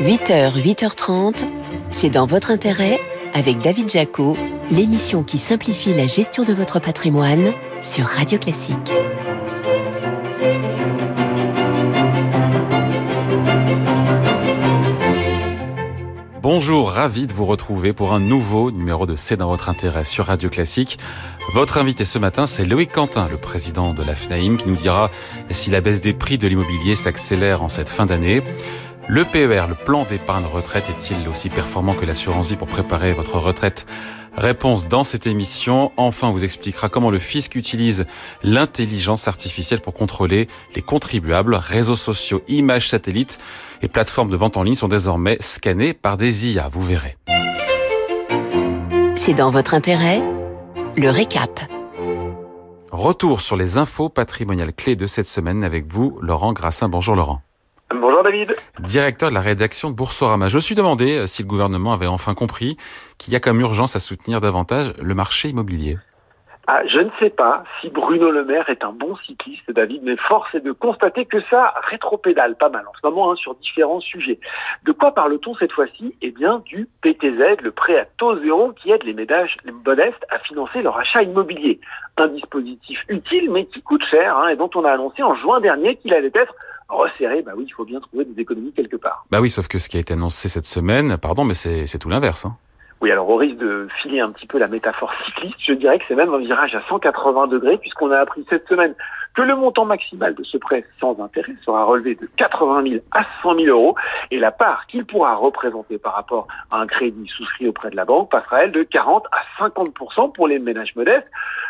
8h, 8h30, c'est dans votre intérêt avec David Jaco, l'émission qui simplifie la gestion de votre patrimoine sur Radio Classique. Bonjour, ravi de vous retrouver pour un nouveau numéro de C'est dans votre intérêt sur Radio Classique. Votre invité ce matin, c'est Loïc Quentin, le président de la FNAIM, qui nous dira si la baisse des prix de l'immobilier s'accélère en cette fin d'année. Le PER, le plan d'épargne retraite, est-il aussi performant que l'assurance vie pour préparer votre retraite? Réponse dans cette émission. Enfin, on vous expliquera comment le fisc utilise l'intelligence artificielle pour contrôler les contribuables. Réseaux sociaux, images satellites et plateformes de vente en ligne sont désormais scannés par des IA. Vous verrez. C'est dans votre intérêt? Le récap. Retour sur les infos patrimoniales clés de cette semaine avec vous, Laurent Grassin. Bonjour Laurent. Bonjour David. Directeur de la rédaction de Boursorama. Je me suis demandé euh, si le gouvernement avait enfin compris qu'il y a comme urgence à soutenir davantage le marché immobilier. Ah, je ne sais pas si Bruno Le Maire est un bon cycliste, David, mais force est de constater que ça rétropédale pas mal en ce moment hein, sur différents sujets. De quoi parle-t-on cette fois-ci? Eh bien, du PTZ, le prêt à taux zéro qui aide les ménages modestes à financer leur achat immobilier. Un dispositif utile, mais qui coûte cher, hein, et dont on a annoncé en juin dernier qu'il allait être resserré, bah oui, il faut bien trouver des économies quelque part. Bah oui, sauf que ce qui a été annoncé cette semaine, pardon, mais c'est tout l'inverse. Hein. Oui, alors au risque de filer un petit peu la métaphore cycliste, je dirais que c'est même un virage à 180 degrés, puisqu'on a appris cette semaine que le montant maximal de ce prêt sans intérêt sera relevé de 80 000 à 100 000 euros, et la part qu'il pourra représenter par rapport à un crédit souscrit auprès de la banque passera, elle, de 40 à 50% pour les ménages modestes.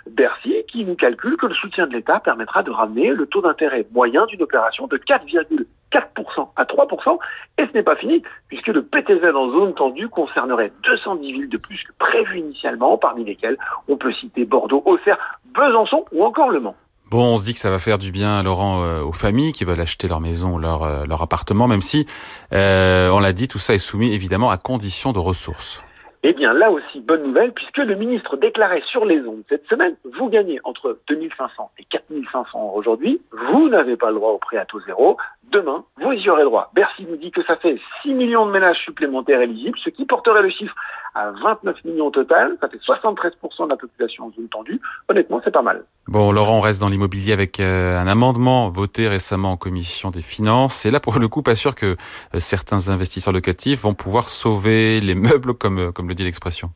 Bercy, qui nous calcule que le soutien de l'État permettra de ramener le taux d'intérêt moyen d'une opération de 4,4% à 3%. Et ce n'est pas fini, puisque le PTZ en zone tendue concernerait 210 villes de plus que prévu initialement, parmi lesquelles on peut citer Bordeaux, Auxerre, Besançon ou encore Le Mans. Bon, on se dit que ça va faire du bien, Laurent, euh, aux familles qui veulent acheter leur maison, leur, euh, leur appartement, même si, euh, on l'a dit, tout ça est soumis évidemment à condition de ressources. Eh bien, là aussi, bonne nouvelle, puisque le ministre déclarait sur les ondes cette semaine, vous gagnez entre 2500 et 4500 aujourd'hui, vous n'avez pas le droit au prêt à taux zéro, demain, vous y aurez droit. Bercy nous dit que ça fait 6 millions de ménages supplémentaires éligibles, ce qui porterait le chiffre à 29 millions au total. Ça fait 73% de la population en zone tendue. Honnêtement, c'est pas mal. Bon, Laurent, on reste dans l'immobilier avec euh, un amendement voté récemment en commission des finances. Et là, pour le coup, pas sûr que euh, certains investisseurs locatifs vont pouvoir sauver les meubles, comme, euh, comme le dit l'expression.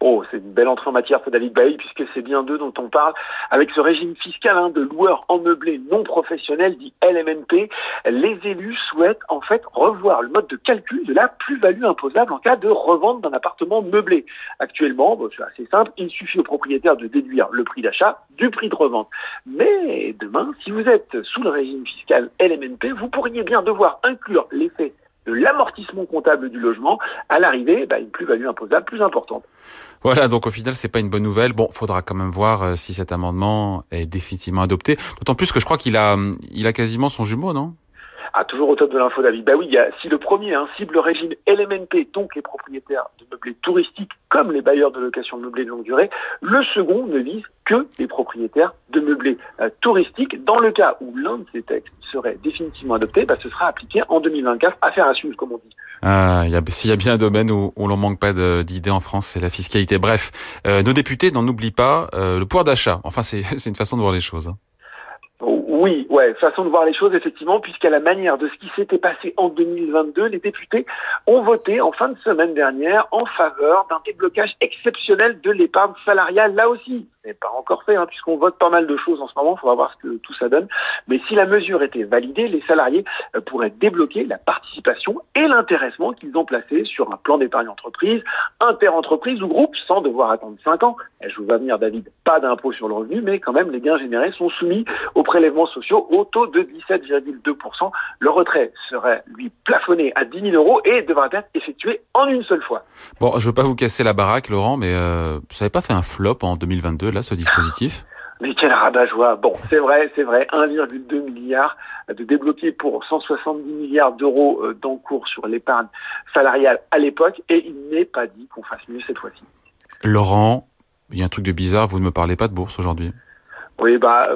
Oh, c'est belle entrée en matière pour David Bailly, puisque c'est bien d'eux dont on parle. Avec ce régime fiscal hein, de loueurs en meublé non professionnels, dit LMNP, les élus souhaitent en fait revoir le mode de calcul de la plus-value imposable en cas de revente d'un appartement meublé. Actuellement, c'est assez simple, il suffit au propriétaire de déduire le prix d'achat du prix de revente. Mais demain, si vous êtes sous le régime fiscal LMNP, vous pourriez bien devoir inclure l'effet de l'amortissement comptable du logement, à l'arrivée, bah, une plus-value imposable plus importante. Voilà, donc au final, c'est pas une bonne nouvelle. Bon, faudra quand même voir euh, si cet amendement est définitivement adopté. D'autant plus que je crois qu'il a, il a quasiment son jumeau, non? Ah, toujours au top de l'info, David. Bah oui, y a, si le premier hein, cible le régime LMNP, donc les propriétaires de meublés touristiques comme les bailleurs de location de meublés de longue durée, le second ne vise que les propriétaires de meublés euh, touristiques. Dans le cas où l'un de ces textes serait définitivement adopté, bah, ce sera appliqué en 2024. Affaire à suivre, comme on dit. Ah, s'il y a bien un domaine où, on l'on manque pas d'idées en France, c'est la fiscalité. Bref, euh, nos députés n'en oublient pas euh, le pouvoir d'achat. Enfin, c'est une façon de voir les choses. Hein. Oui, ouais, façon de voir les choses effectivement, puisqu'à la manière de ce qui s'était passé en 2022, les députés ont voté en fin de semaine dernière en faveur d'un déblocage exceptionnel de l'épargne salariale. Là aussi, n'est pas encore fait, hein, puisqu'on vote pas mal de choses en ce moment. Il faudra voir ce que tout ça donne. Mais si la mesure était validée, les salariés euh, pourraient débloquer la participation et l'intéressement qu'ils ont placé sur un plan d'épargne entreprise, inter-entreprise ou groupe, sans devoir attendre 5 ans. Je vous vois venir, David, pas d'impôt sur le revenu, mais quand même, les gains générés sont soumis au prélèvement sociaux au taux de 17,2%. Le retrait serait, lui, plafonné à 10 000 euros et devra être effectué en une seule fois. Bon, je veux pas vous casser la baraque, Laurent, mais euh, ça n'avait pas fait un flop en 2022, là, ce dispositif mais quel rabat-joie Bon, c'est vrai, c'est vrai, 1,2 milliard de débloqués pour 170 milliards d'euros euh, d'encours sur l'épargne salariale à l'époque, et il n'est pas dit qu'on fasse mieux cette fois-ci. Laurent, il y a un truc de bizarre, vous ne me parlez pas de bourse aujourd'hui? Oui, bah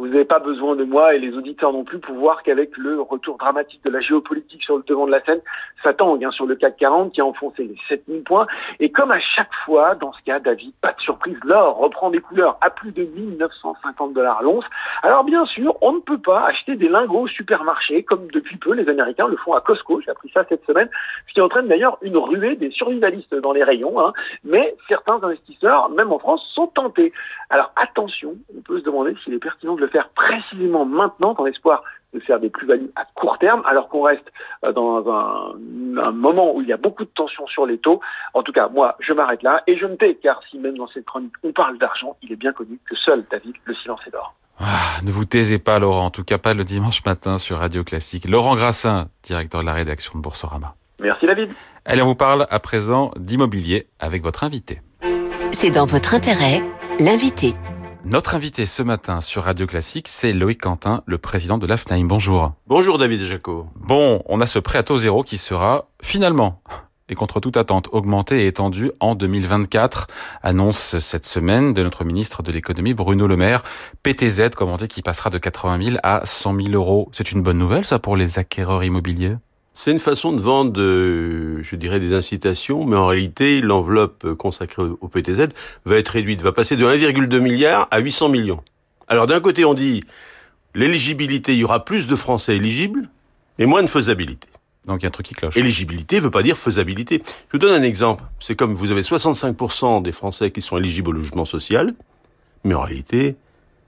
Vous n'avez pas besoin de moi et les auditeurs non plus pour voir qu'avec le retour dramatique de la géopolitique sur le devant de la scène, ça tangue hein, sur le CAC 40 qui a enfoncé les 7000 points. Et comme à chaque fois, dans ce cas, David, pas de surprise, l'or reprend des couleurs à plus de 1950 dollars l'once. Alors bien sûr, on ne peut pas acheter des lingots au supermarché comme depuis peu les Américains le font à Costco. J'ai appris ça cette semaine, ce qui entraîne d'ailleurs une ruée des survivalistes dans les rayons. Hein. Mais certains investisseurs, même en France, sont tentés. Alors attention, on peut se demander s'il est pertinent de le faire précisément maintenant dans l'espoir de faire des plus-values à court terme, alors qu'on reste euh, dans un, un, moment où il y a beaucoup de tensions sur les taux. En tout cas, moi, je m'arrête là et je me tais, car si même dans cette chronique on parle d'argent, il est bien connu que seul David, le silence est d'or. Ah, ne vous taisez pas, Laurent, en tout cas pas le dimanche matin sur Radio Classique. Laurent Grassin, directeur de la rédaction de Boursorama. Merci David. Allez, on vous parle à présent d'immobilier avec votre invité. C'est dans votre intérêt, l'invité. Notre invité ce matin sur Radio Classique, c'est Loïc Quentin, le président de l'AFNAIM. Bonjour. Bonjour David Jaco. Bon, on a ce prêt à taux zéro qui sera finalement et contre toute attente augmenté et étendu en 2024, annonce cette semaine de notre ministre de l'économie Bruno Le Maire. PTZ, comme on dit, qui passera de 80 000 à 100 000 euros. C'est une bonne nouvelle ça pour les acquéreurs immobiliers? C'est une façon de vendre, je dirais, des incitations, mais en réalité, l'enveloppe consacrée au PTZ va être réduite, va passer de 1,2 milliard à 800 millions. Alors d'un côté, on dit l'éligibilité, il y aura plus de Français éligibles, et moins de faisabilité. Donc il y a un truc qui cloche. Éligibilité ne veut pas dire faisabilité. Je vous donne un exemple. C'est comme vous avez 65% des Français qui sont éligibles au logement social, mais en réalité,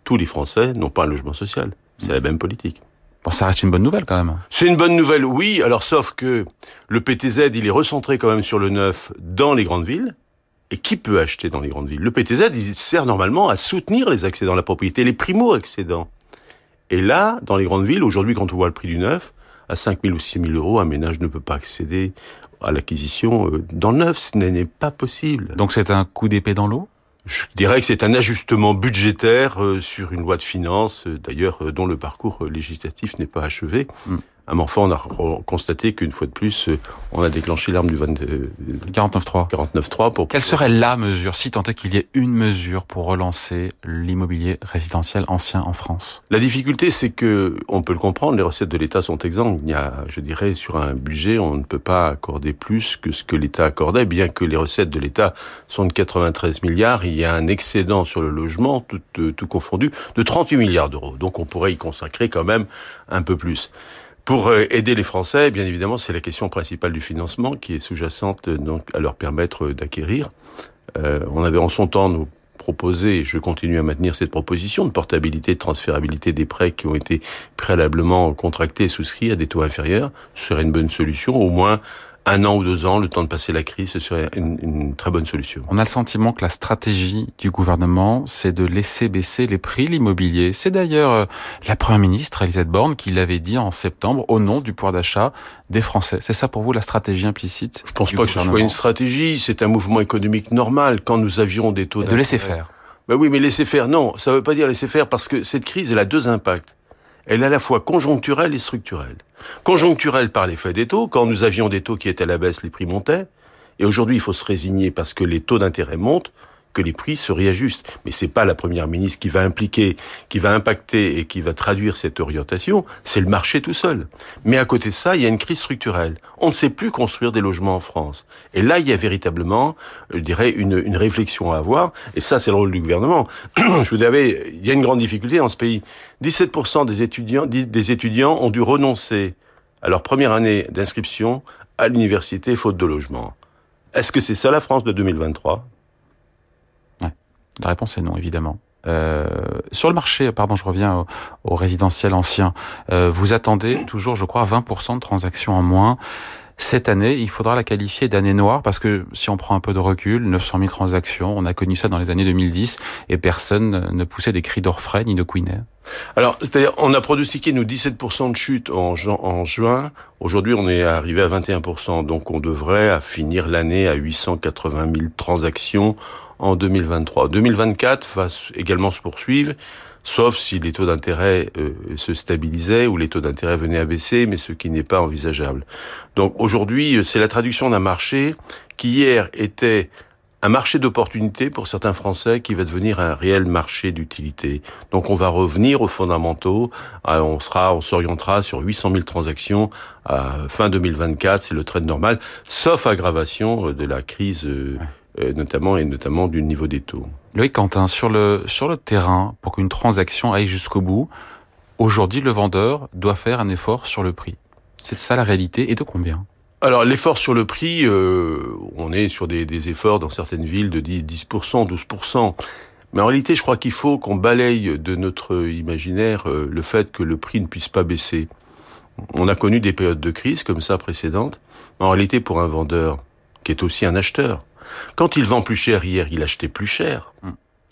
tous les Français n'ont pas un logement social. C'est la même politique. Bon, ça reste une bonne nouvelle quand même. C'est une bonne nouvelle, oui. Alors sauf que le PTZ, il est recentré quand même sur le neuf dans les grandes villes. Et qui peut acheter dans les grandes villes? Le PTZ, il sert normalement à soutenir les accédants à la propriété, les primo-accédants. Et là, dans les grandes villes, aujourd'hui, quand on voit le prix du neuf, à 5 000 ou 6 000 euros, un ménage ne peut pas accéder à l'acquisition euh, dans le neuf. Ce n'est pas possible. Donc c'est un coup d'épée dans l'eau? Je dirais que c'est un ajustement budgétaire euh, sur une loi de finances, euh, d'ailleurs dont le parcours législatif n'est pas achevé. Hmm. À enfin, on a constaté qu'une fois de plus, euh, on a déclenché l'arme du 49.3. 49.3 pour. Quelle serait la mesure, si tant est qu'il y ait une mesure pour relancer l'immobilier résidentiel ancien en France? La difficulté, c'est que, on peut le comprendre, les recettes de l'État sont exsangues. Il y a, je dirais, sur un budget, on ne peut pas accorder plus que ce que l'État accordait, bien que les recettes de l'État sont de 93 milliards. Il y a un excédent sur le logement, tout, euh, tout confondu, de 38 milliards d'euros. Donc, on pourrait y consacrer quand même un peu plus. Pour euh, aider les Français, bien évidemment, c'est la question principale du financement qui est sous-jacente euh, donc à leur permettre euh, d'acquérir. Euh, on avait en son temps nous proposé, et je continue à maintenir cette proposition de portabilité, de transférabilité des prêts qui ont été préalablement contractés et souscrits à des taux inférieurs. Ce serait une bonne solution, au moins un an ou deux ans, le temps de passer la crise, ce serait une, une, très bonne solution. On a le sentiment que la stratégie du gouvernement, c'est de laisser baisser les prix de l'immobilier. C'est d'ailleurs euh, la Première ministre, Elisabeth Borne, qui l'avait dit en septembre au nom du pouvoir d'achat des Français. C'est ça pour vous la stratégie implicite Je pense pas que ce soit une stratégie, c'est un mouvement économique normal. Quand nous avions des taux de laisser faire. Ben oui, mais laisser faire, non, ça veut pas dire laisser faire parce que cette crise, elle a deux impacts elle est à la fois conjoncturelle et structurelle. Conjoncturelle par l'effet des taux, quand nous avions des taux qui étaient à la baisse, les prix montaient, et aujourd'hui il faut se résigner parce que les taux d'intérêt montent, que les prix se réajustent. Mais c'est pas la première ministre qui va impliquer, qui va impacter et qui va traduire cette orientation, c'est le marché tout seul. Mais à côté de ça, il y a une crise structurelle. On ne sait plus construire des logements en France. Et là, il y a véritablement, je dirais, une, une réflexion à avoir. Et ça, c'est le rôle du gouvernement. je vous disais, il y a une grande difficulté dans ce pays. 17% des étudiants, des étudiants ont dû renoncer à leur première année d'inscription à l'université faute de logement. Est-ce que c'est ça la France de 2023 la réponse est non, évidemment. Euh, sur le marché, pardon, je reviens au, résidentiel ancien. Euh, vous attendez toujours, je crois, 20% de transactions en moins. Cette année, il faudra la qualifier d'année noire parce que si on prend un peu de recul, 900 000 transactions, on a connu ça dans les années 2010 et personne ne poussait des cris d'orfraie ni de queenet. Alors, c'est-à-dire, on a pronostiqué, nous, 17% de chute en, juin. Aujourd'hui, on est arrivé à 21%. Donc, on devrait finir l'année à 880 000 transactions en 2023. 2024 va également se poursuivre, sauf si les taux d'intérêt euh, se stabilisaient ou les taux d'intérêt venaient à baisser, mais ce qui n'est pas envisageable. Donc aujourd'hui, c'est la traduction d'un marché qui hier était un marché d'opportunités pour certains Français qui va devenir un réel marché d'utilité. Donc on va revenir aux fondamentaux, euh, on sera, on s'orientera sur 800 000 transactions à fin 2024, c'est le trade normal, sauf aggravation de la crise, euh, notamment et notamment du niveau des taux. Loïc Quentin, sur le sur le terrain, pour qu'une transaction aille jusqu'au bout, aujourd'hui le vendeur doit faire un effort sur le prix. C'est ça la réalité et de combien? Alors l'effort sur le prix, euh, on est sur des, efforts dans certaines villes de 10, 10%, 12%. Mais en réalité, je crois qu'il faut qu'on balaye de notre imaginaire euh, le fait que le prix ne puisse pas baisser. On a connu des périodes de crise comme ça précédentes. En réalité, pour un vendeur qui est aussi un acheteur, quand il vend plus cher hier, il achetait plus cher.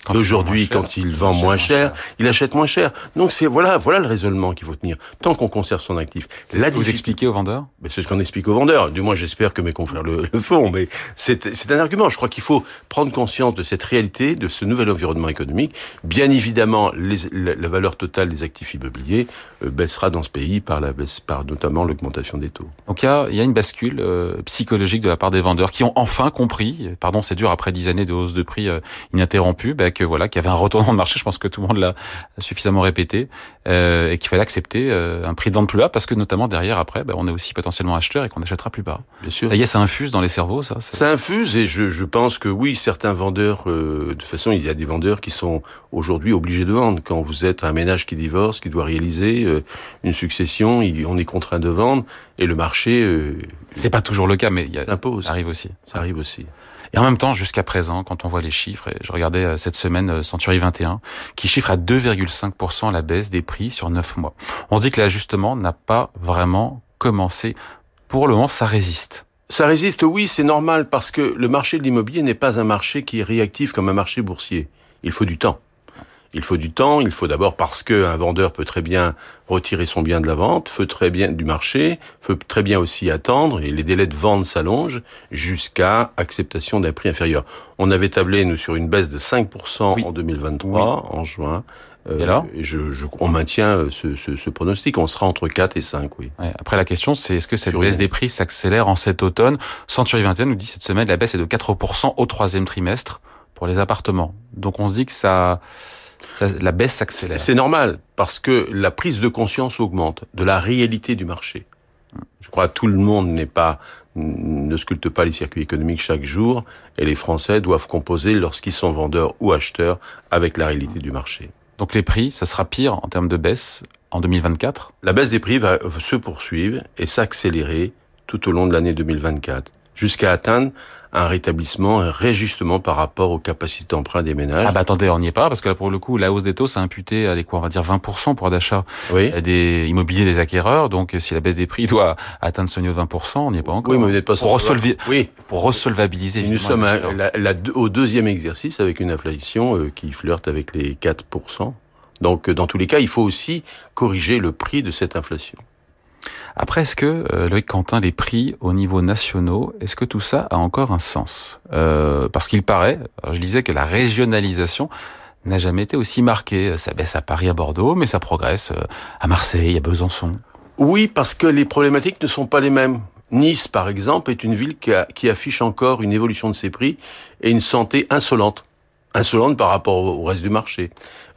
Aujourd'hui, quand il vend moins cher, il achète moins cher. Donc c'est voilà, voilà le raisonnement qu'il faut tenir. Tant qu'on conserve son actif. C'est ce que vous expliquez aux vendeurs C'est ce qu'on explique aux vendeurs. Du moins, j'espère que mes confrères le, font. Mais c'est un argument. Je crois qu'il faut prendre conscience de cette réalité, de ce nouvel environnement économique. Bien évidemment, les, la, valeur totale des actifs immobiliers euh, baissera dans ce pays par la baisse, par notamment l'augmentation des taux. Donc il y a, y a, une bascule euh, psychologique de la part des vendeurs qui ont enfin compris. Pardon, c'est dur après dix années de hausse de prix euh, ininterrompue. Bah, que voilà, qu'il y avait un retournement de marché. Je pense que tout le monde l'a suffisamment répété euh, et qu'il fallait accepter euh, un prix de vente plus bas parce que notamment derrière après, ben, on est aussi potentiellement acheteur et qu'on achètera plus bas. Bien sûr. Ça y est, ça infuse dans les cerveaux, ça. Ça infuse et je, je pense que oui, certains vendeurs, euh, de toute façon, il y a des vendeurs qui sont aujourd'hui obligés de vendre. Quand vous êtes un ménage qui divorce, qui doit réaliser euh, une succession, on est contraint de vendre et le marché. C'est pas toujours le cas, mais y a, ça arrive aussi. Ça arrive aussi. Et en même temps, jusqu'à présent, quand on voit les chiffres, et je regardais euh, cette semaine euh, Century 21, qui chiffre à 2,5% la baisse des prix sur 9 mois. On se dit que l'ajustement n'a pas vraiment commencé. Pour le moment, ça résiste. Ça résiste, oui, c'est normal, parce que le marché de l'immobilier n'est pas un marché qui est réactif comme un marché boursier. Il faut du temps. Il faut du temps, il faut d'abord parce qu'un vendeur peut très bien retirer son bien de la vente, peut très bien du marché, peut très bien aussi attendre et les délais de vente s'allongent jusqu'à acceptation d'un prix inférieur. On avait tablé nous sur une baisse de 5% en 2023 en juin. Euh, et je, je, on maintient ce, ce, ce, pronostic, on sera entre 4 et 5, oui. Ouais, après la question c'est est-ce que cette baisse des prix s'accélère en cet automne? Century 21 nous dit cette semaine la baisse est de 4% au troisième trimestre pour les appartements. Donc on se dit que ça la baisse s'accélère. C'est normal, parce que la prise de conscience augmente de la réalité du marché. Je crois que tout le monde n'est pas ne sculpte pas les circuits économiques chaque jour, et les Français doivent composer lorsqu'ils sont vendeurs ou acheteurs avec la réalité du marché. Donc les prix, ça sera pire en termes de baisse en 2024 La baisse des prix va se poursuivre et s'accélérer tout au long de l'année 2024, jusqu'à atteindre un rétablissement, un réajustement par rapport aux capacités d'emprunt des ménages. Ah bah attendez, on n'y est pas, parce que là, pour le coup, la hausse des taux, ça a imputé, allez quoi, on va dire 20% pour d'achat oui. des immobiliers des acquéreurs. Donc, si la baisse des prix doit atteindre ce niveau de 20%, on n'y est pas encore. Oui, mais vous n'êtes pas pour, resolvi... oui. pour resolvabiliser. Nous sommes la, la, au deuxième exercice avec une inflation euh, qui flirte avec les 4%. Donc, euh, dans tous les cas, il faut aussi corriger le prix de cette inflation. Après, est-ce que, euh, Loïc Quentin, les prix au niveau nationaux, est-ce que tout ça a encore un sens? Euh, Parce qu'il paraît, je disais que la régionalisation n'a jamais été aussi marquée. Ça baisse à Paris, à Bordeaux, mais ça progresse euh, à Marseille, à Besançon. Oui, parce que les problématiques ne sont pas les mêmes. Nice, par exemple, est une ville qui, qui affiche encore une évolution de ses prix et une santé insolente insolente par rapport au reste du marché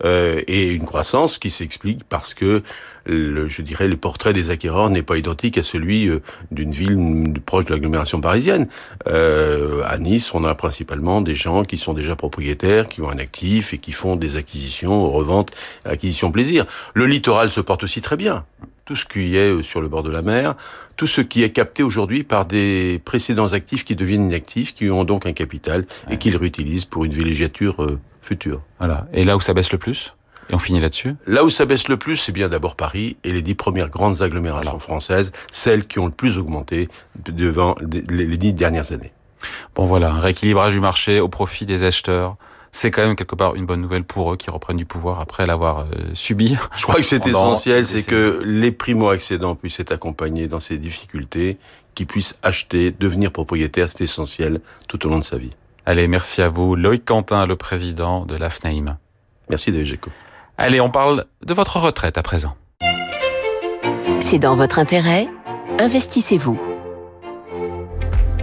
euh, et une croissance qui s'explique parce que le, je dirais le portrait des acquéreurs n'est pas identique à celui euh, d'une ville proche de l'agglomération parisienne. Euh, à Nice, on a principalement des gens qui sont déjà propriétaires, qui ont un actif et qui font des acquisitions, reventes, acquisitions plaisir. Le littoral se porte aussi très bien tout ce qui est euh, sur le bord de la mer, tout ce qui est capté aujourd'hui par des précédents actifs qui deviennent inactifs, qui ont donc un capital et qu'ils réutilisent pour une villégiature euh, future. Voilà. Et là où ça baisse le plus? Et on finit là-dessus? Là où ça baisse le plus, c'est bien d'abord Paris et les dix premières grandes agglomérations françaises, celles qui ont le plus augmenté devant les dix dernières années. Bon voilà, un rééquilibrage du marché au profit des acheteurs, c'est quand même quelque part une bonne nouvelle pour eux qui reprennent du pouvoir après l'avoir euh, subi. Je crois que c'est essentiel, c'est que les primo-accédants puissent être accompagnés dans ces difficultés, qu'ils puissent acheter, devenir propriétaires, c'est essentiel tout au long de sa vie. Allez, merci à vous. Loïc Quentin, le président de l'AFNAIM. Merci David Geco. Allez, on parle de votre retraite à présent. C'est dans votre intérêt. Investissez-vous.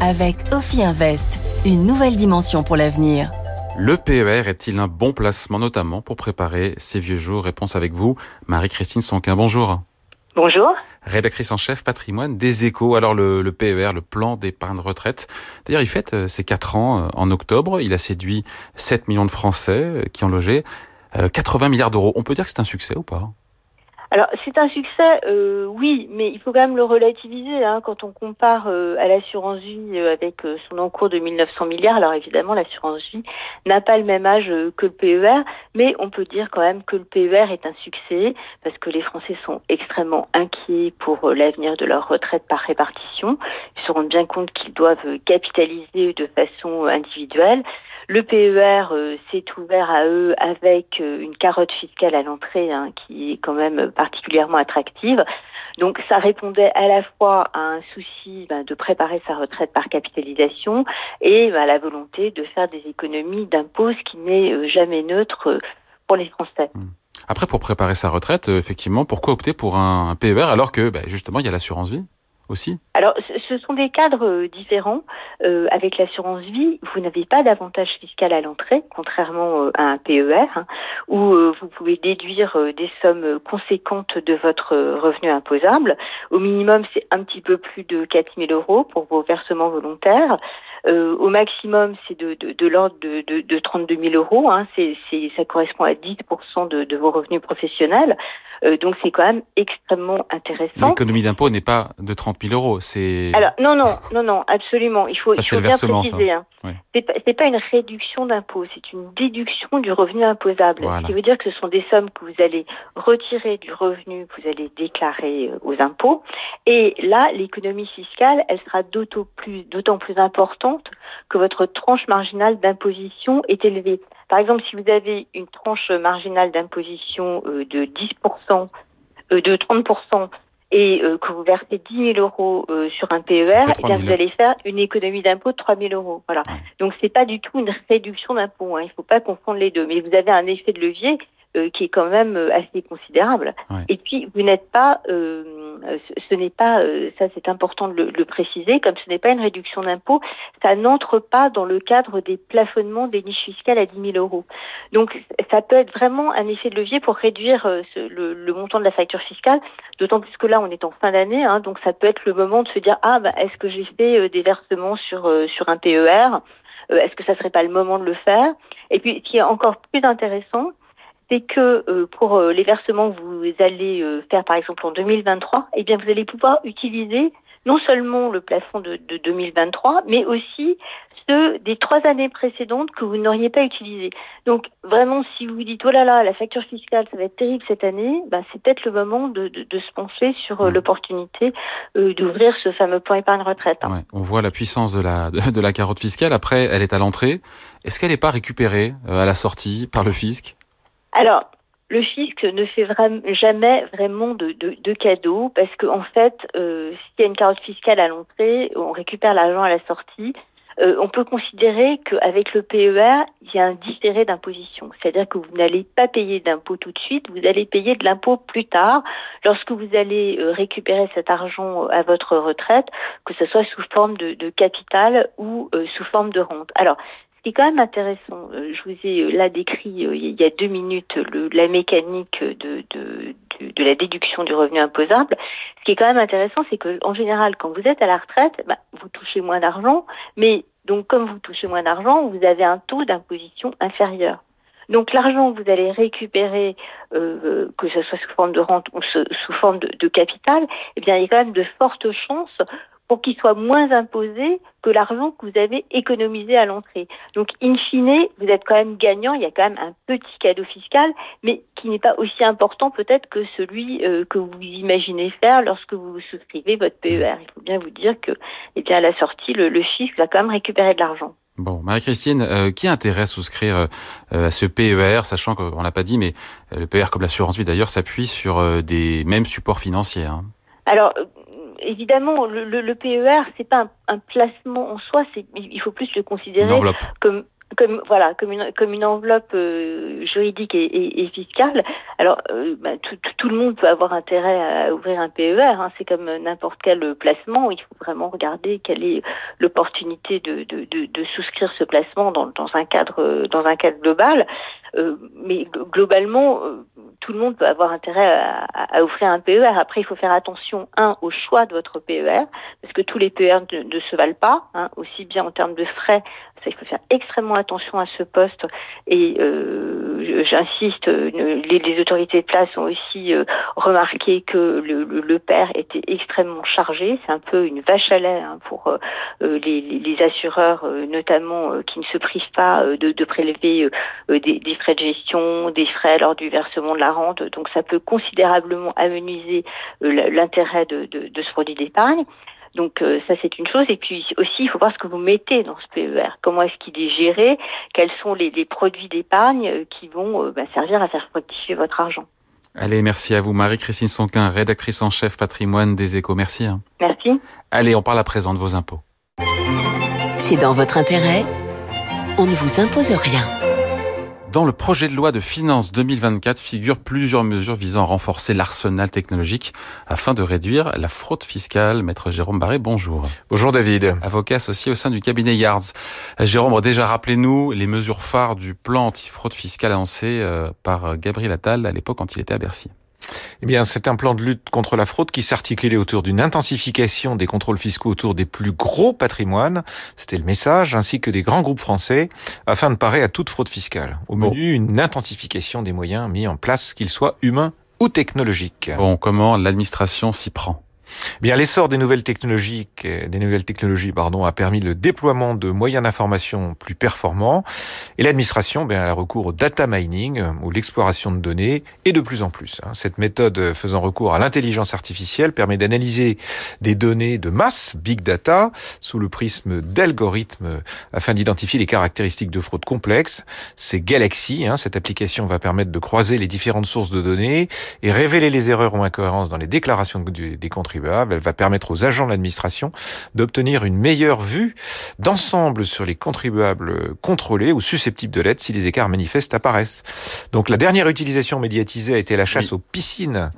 Avec Ophi Invest Une nouvelle dimension pour l'avenir. Le PER est-il un bon placement, notamment pour préparer ces vieux jours? Réponse avec vous, Marie-Christine Sonquin. Bonjour. Bonjour. Rédactrice en chef patrimoine des échos. Alors le, le PER, le plan d'épargne retraite. D'ailleurs, il fête euh, ses 4 ans euh, en octobre. Il a séduit 7 millions de Français euh, qui ont logé 80 milliards d'euros. On peut dire que c'est un succès ou pas? Alors c'est un succès, euh, oui, mais il faut quand même le relativiser hein, quand on compare euh, à l'assurance vie euh, avec son encours de 1900 milliards. Alors évidemment, l'assurance vie n'a pas le même âge que le PER, mais on peut dire quand même que le PER est un succès parce que les Français sont extrêmement inquiets pour l'avenir de leur retraite par répartition. Ils se rendent bien compte qu'ils doivent capitaliser de façon individuelle. Le PER s'est ouvert à eux avec une carotte fiscale à l'entrée hein, qui est quand même particulièrement attractive. Donc ça répondait à la fois à un souci ben, de préparer sa retraite par capitalisation et ben, à la volonté de faire des économies d'impôts, ce qui n'est euh, jamais neutre pour les Français. Mmh. Après, pour préparer sa retraite, effectivement, pourquoi opter pour un PER alors que ben, justement il y a l'assurance vie? Alors, ce sont des cadres euh, différents. Euh, avec l'assurance vie, vous n'avez pas d'avantage fiscal à l'entrée, contrairement euh, à un PER, hein, où vous pouvez déduire des sommes conséquentes de votre revenu imposable. Au minimum, c'est un petit peu plus de 4 000 euros pour vos versements volontaires. Au maximum, c'est de, de, de l'ordre de, de, de, 32 000 euros. Hein. C'est, ça correspond à 10 de, de vos revenus professionnels. donc, c'est quand même extrêmement intéressant. L'économie d'impôt n'est pas de 30 000 euros. C'est alors non non non non absolument. Il faut, il faut bien préciser. Hein. C'est pas, pas une réduction d'impôt, c'est une déduction du revenu imposable. Ce qui veut dire que ce sont des sommes que vous allez retirer du revenu que vous allez déclarer euh, aux impôts. Et là, l'économie fiscale, elle sera d'autant plus d'autant plus importante que votre tranche marginale d'imposition est élevée. Par exemple, si vous avez une tranche marginale d'imposition euh, de 10%, euh, de 30% et euh, que vous versez 10 000 euros euh, sur un PER, eh bien, vous allez faire une économie d'impôt de 3 000 euros. Voilà. Donc c'est pas du tout une réduction d'impôt. Hein. Il faut pas confondre les deux. Mais vous avez un effet de levier euh, qui est quand même euh, assez considérable. Et puis, vous n'êtes pas, euh, ce n'est pas, ça c'est important de le, préciser, comme ce n'est pas une réduction d'impôt, ça n'entre pas dans le cadre des plafonnements des niches fiscales à 10 000 euros. Donc, ça peut être vraiment un effet de levier pour réduire le, montant de la facture fiscale, d'autant plus que là, on est en fin d'année, hein, donc ça peut être le moment de se dire, ah, bah, est-ce que j'ai fait des versements sur, sur un PER Est-ce que ça serait pas le moment de le faire? Et puis, ce qui est encore plus intéressant, c'est que euh, pour euh, les versements que vous allez euh, faire par exemple en 2023, eh bien vous allez pouvoir utiliser non seulement le plafond de, de 2023, mais aussi ceux des trois années précédentes que vous n'auriez pas utilisés. Donc vraiment, si vous vous dites oh là là, la facture fiscale, ça va être terrible cette année, ben, c'est peut-être le moment de, de, de, se pencher sur mmh. l'opportunité d'ouvrir ce fameux plan épargne retraite. Hein. Ouais, on voit la puissance de la de, la carotte fiscale. Après, elle est à l'entrée. Est-ce qu'elle n'est pas récupérée à la sortie par le fisc? Alors, le fisc ne fait vraiment, jamais vraiment de, de, de cadeaux parce qu'en en fait, euh, s'il y a une carotte fiscale à l'entrée, on récupère l'argent à la sortie. Euh, on peut considérer qu'avec le PER, il y a un différé d'imposition. C'est-à-dire que vous n'allez pas payer d'impôt tout de suite, vous allez payer de l'impôt plus tard, lorsque vous allez euh, récupérer cet argent à votre retraite, que ce soit sous forme de, capital ou euh, sous forme de rente. Alors, ce qui est quand même intéressant, euh, je vous ai euh, là décrit euh, il y a deux minutes la mécanique de, la déduction du revenu imposable. Ce qui est quand même intéressant, c'est que en général, quand vous êtes à la retraite, bah, vous touchez moins d'argent, mais donc comme vous touchez moins d'argent, vous avez un taux d'imposition inférieur. Donc l'argent que vous allez récupérer, que ce soit sous forme de rente ou sous forme de, de capital, eh bien il y a quand même de fortes chances pour qu'il soit moins imposé que l'argent que vous avez économisé à l'entrée. Donc, in fine, vous êtes quand même gagnant, il y a quand même un petit cadeau fiscal, mais qui n'est pas aussi important peut-être que celui euh, que vous imaginez faire lorsque vous souscrivez votre PER. Il faut bien vous dire que, eh bien, à la sortie, le, le fisc va quand même récupérer de l'argent. Bon, Marie-Christine, euh, qui a intérêt à souscrire euh, à ce PER, sachant qu'on l'a pas dit, mais le PER, comme l'assurance vie d'ailleurs, s'appuie sur des mêmes supports financiers hein? Alors, évidemment, le, le, le PER, c'est pas un, un, placement en soi, c'est, il faut plus le considérer comme comme voilà, comme une comme une enveloppe euh, juridique et, et, fiscale. Alors, euh, bah, tout, tout, le monde peut avoir intérêt à ouvrir un PER. Hein. C'est comme n'importe quel placement. Il faut vraiment regarder quelle est l'opportunité de, de, de, de, souscrire ce placement dans, dans un cadre dans un cadre global. Euh, mais globalement, euh, tout le monde peut avoir intérêt à, à, offrir un PER. Après, il faut faire attention, un, au choix de votre PER, parce que tous les PER ne, se valent pas, hein, aussi bien en termes de frais, ça, il faut faire extrêmement attention à ce poste. Et euh, j'insiste, les, les, autorités de place ont aussi euh, remarqué que le, le, le, père était extrêmement chargé. C'est un peu une vache à lait hein, pour euh, les, les, assureurs, notamment qui ne se privent pas de, de prélever des, des frais de gestion, des frais lors du versement de la rente. Donc ça peut considérablement amenuiser euh, l'intérêt de, de, de, ce produit d'épargne. Donc euh, ça c'est une chose. Et puis aussi il faut voir ce que vous mettez dans ce PER. Comment est-ce qu'il est géré? Quels sont les, les produits d'épargne euh, qui vont bah, servir à faire fructifier votre argent? Allez, merci à vous Marie-Christine Sonquin, rédactrice en chef patrimoine des échos. Merci. Hein. Merci. Allez, on parle à présent de vos impôts. C'est dans votre intérêt. On ne vous impose rien. Dans le projet de loi de finances 2024 figurent plusieurs mesures visant à renforcer l'arsenal technologique afin de réduire la fraude fiscale. Maître Jérôme Barré, bonjour. Bonjour David. Avocat associé au sein du cabinet Yards. Jérôme, déjà rappelez-nous les mesures phares du plan anti-fraude fiscale annoncé euh, par Gabriel Attal à l'époque quand il était à Bercy. Eh bien, c'est un plan de lutte contre la fraude qui s'articulait autour d'une intensification des contrôles fiscaux autour des plus gros patrimoines, c'était le message, ainsi que des grands groupes français, afin de parer à toute fraude fiscale. Au menu, une intensification des moyens mis en place, qu'ils soient humains ou technologiques. Bon, comment l'administration s'y prend? Bien, l'essor des nouvelles technologies, des nouvelles technologies, pardon, a permis le déploiement de moyens d'information plus performants, et l'administration, bien, a recours au data mining ou l'exploration de données, et de plus en plus. Hein. Cette méthode faisant recours à l'intelligence artificielle permet d'analyser des données de masse, big data, sous le prisme d'algorithmes, afin d'identifier les caractéristiques de fraude complexes. C'est Galaxy. Hein, cette application va permettre de croiser les différentes sources de données et révéler les erreurs ou incohérences dans les déclarations des contribuables elle va permettre aux agents de l'administration d'obtenir une meilleure vue d'ensemble sur les contribuables contrôlés ou susceptibles de l'être si des écarts manifestes apparaissent. Donc la dernière utilisation médiatisée a été la chasse aux piscines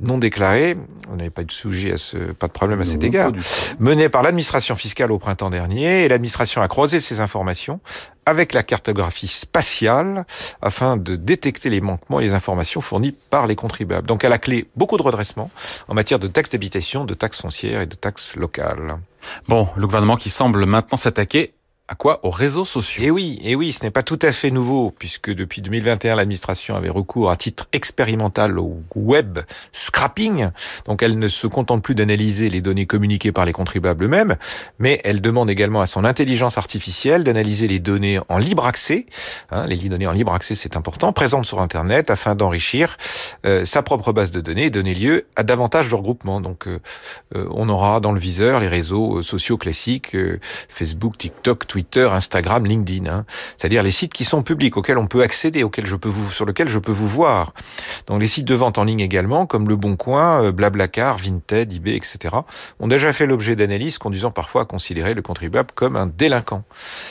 non déclarées. On n'avait pas de sujet à ce, pas de problème à cet égard. Menée par l'administration fiscale au printemps dernier et l'administration a croisé ces informations avec la cartographie spatiale afin de détecter les manquements et les informations fournies par les contribuables. Donc à la clé, beaucoup de redressement en matière de taxes d'habitation, de taxes foncières et de taxes locales. Bon, le gouvernement qui semble maintenant s'attaquer à quoi Aux réseaux sociaux. Et eh oui, et eh oui, ce n'est pas tout à fait nouveau, puisque depuis 2021, l'administration avait recours à titre expérimental au web scrapping. Donc elle ne se contente plus d'analyser les données communiquées par les contribuables eux-mêmes, mais elle demande également à son intelligence artificielle d'analyser les données en libre accès. Hein, les données en libre accès, c'est important, présentes sur Internet, afin d'enrichir euh, sa propre base de données et donner lieu à davantage de regroupements. Donc euh, euh, on aura dans le viseur les réseaux sociaux classiques, Facebook, TikTok, Instagram, LinkedIn, hein. c'est-à-dire les sites qui sont publics, auxquels on peut accéder, auxquels je peux vous, sur lesquels je peux vous voir. Donc les sites de vente en ligne également, comme Le Bon Coin, euh, Blablacar, Vinted, eBay, etc., ont déjà fait l'objet d'analyses conduisant parfois à considérer le contribuable comme un délinquant.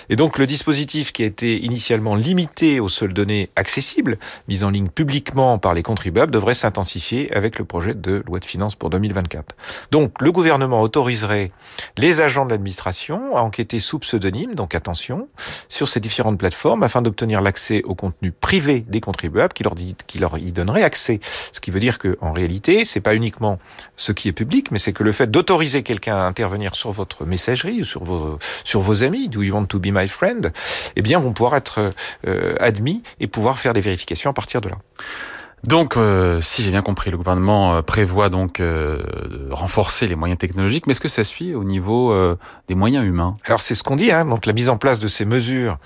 Et donc le dispositif qui a été initialement limité aux seules données accessibles, mises en ligne publiquement par les contribuables, devrait s'intensifier avec le projet de loi de finances pour 2024. Donc le gouvernement autoriserait les agents de l'administration à enquêter sous pseudonyme donc attention, sur ces différentes plateformes afin d'obtenir l'accès au contenu privé des contribuables qui leur, dit, qui leur y donnerait accès. Ce qui veut dire que en réalité, c'est pas uniquement ce qui est public, mais c'est que le fait d'autoriser quelqu'un à intervenir sur votre messagerie ou sur vos, sur vos amis, do you want to be my friend, eh bien, vont pouvoir être euh, admis et pouvoir faire des vérifications à partir de là. Donc, euh, si j'ai bien compris, le gouvernement euh, prévoit donc euh, de renforcer les moyens technologiques, mais est-ce que ça suit au niveau des moyens humains? Alors c'est ce qu'on dit. Hein, donc la mise en place de ces mesures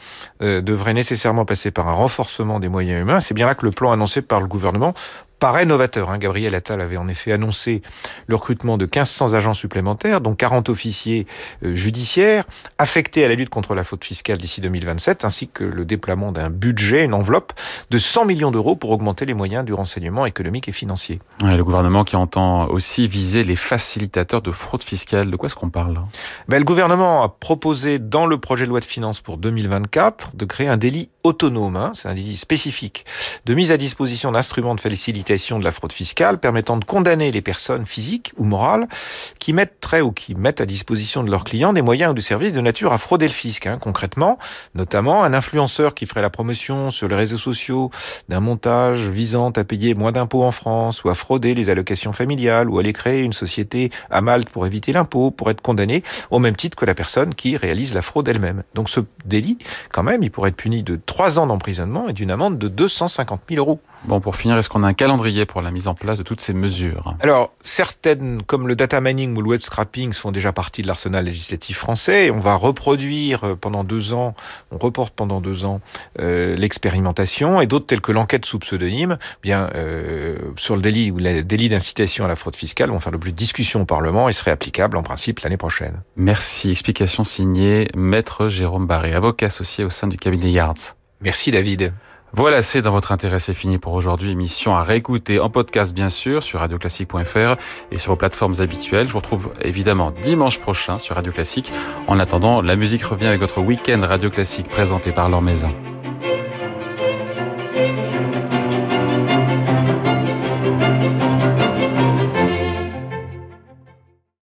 devrait nécessairement passer par un renforcement des moyens humains. C'est bien là que le plan annoncé par le gouvernement paraît novateur. Hein. Gabriel Attal avait en effet annoncé le recrutement de 1500 agents supplémentaires, dont 40 officiers euh, judiciaires, affectés à la lutte contre la faute fiscale d'ici 2027, ainsi que le déploiement d'un budget, une enveloppe de 100 millions d'euros pour augmenter les moyens du renseignement économique et financier. le gouvernement qui entend aussi viser les facilitateurs de fraude fiscale. De quoi est-ce qu'on parle ben, Le gouvernement a proposé dans le projet de loi de finances pour 2024 de créer un délit autonome, hein, c'est un délit spécifique, de mise à disposition d'instruments de facilitation de la fraude fiscale permettant de condamner les personnes physiques ou morales qui mettraient ou qui mettent à disposition de leurs clients des moyens ou des services de nature à frauder le fisc. Hein. Concrètement, notamment un influenceur qui ferait la promotion sur les réseaux sociaux d'un montage visant à payer moins d'impôts en France ou à frauder les allocations familiales ou à aller créer une société à Malte pour éviter l'impôt, pour être condamné au même titre que la personne qui réalise la fraude elle-même. Donc ce délit, quand même, il pourrait être puni de trois ans d'emprisonnement et d'une amende de 250 000 euros. Bon, pour finir, est-ce qu'on a un calendrier pour la mise en place de toutes ces mesures? Alors, certaines, comme le data mining ou le web scrapping, font déjà partie de l'arsenal législatif français. On va reproduire euh, pendant deux ans, on reporte pendant deux ans euh, l'expérimentation, et d'autres telles que l'enquête sous pseudonyme, bien euh, sur le délit ou le délit d'incitation à la fraude fiscale, vont faire l'objet de discussions au Parlement et seraient applicables en principe l'année prochaine. Merci. Explication signée Maître Jérôme Barré, avocat associé au sein du cabinet Yards. Merci David. Voilà, c'est dans votre intérêt, c'est fini pour aujourd'hui. Émission à réécouter en podcast, bien sûr, sur radioclassique.fr et sur vos plateformes habituelles. Je vous retrouve évidemment dimanche prochain sur Radio Classique. En attendant, la musique revient avec votre week-end Radio Classique présenté par Laure Maison.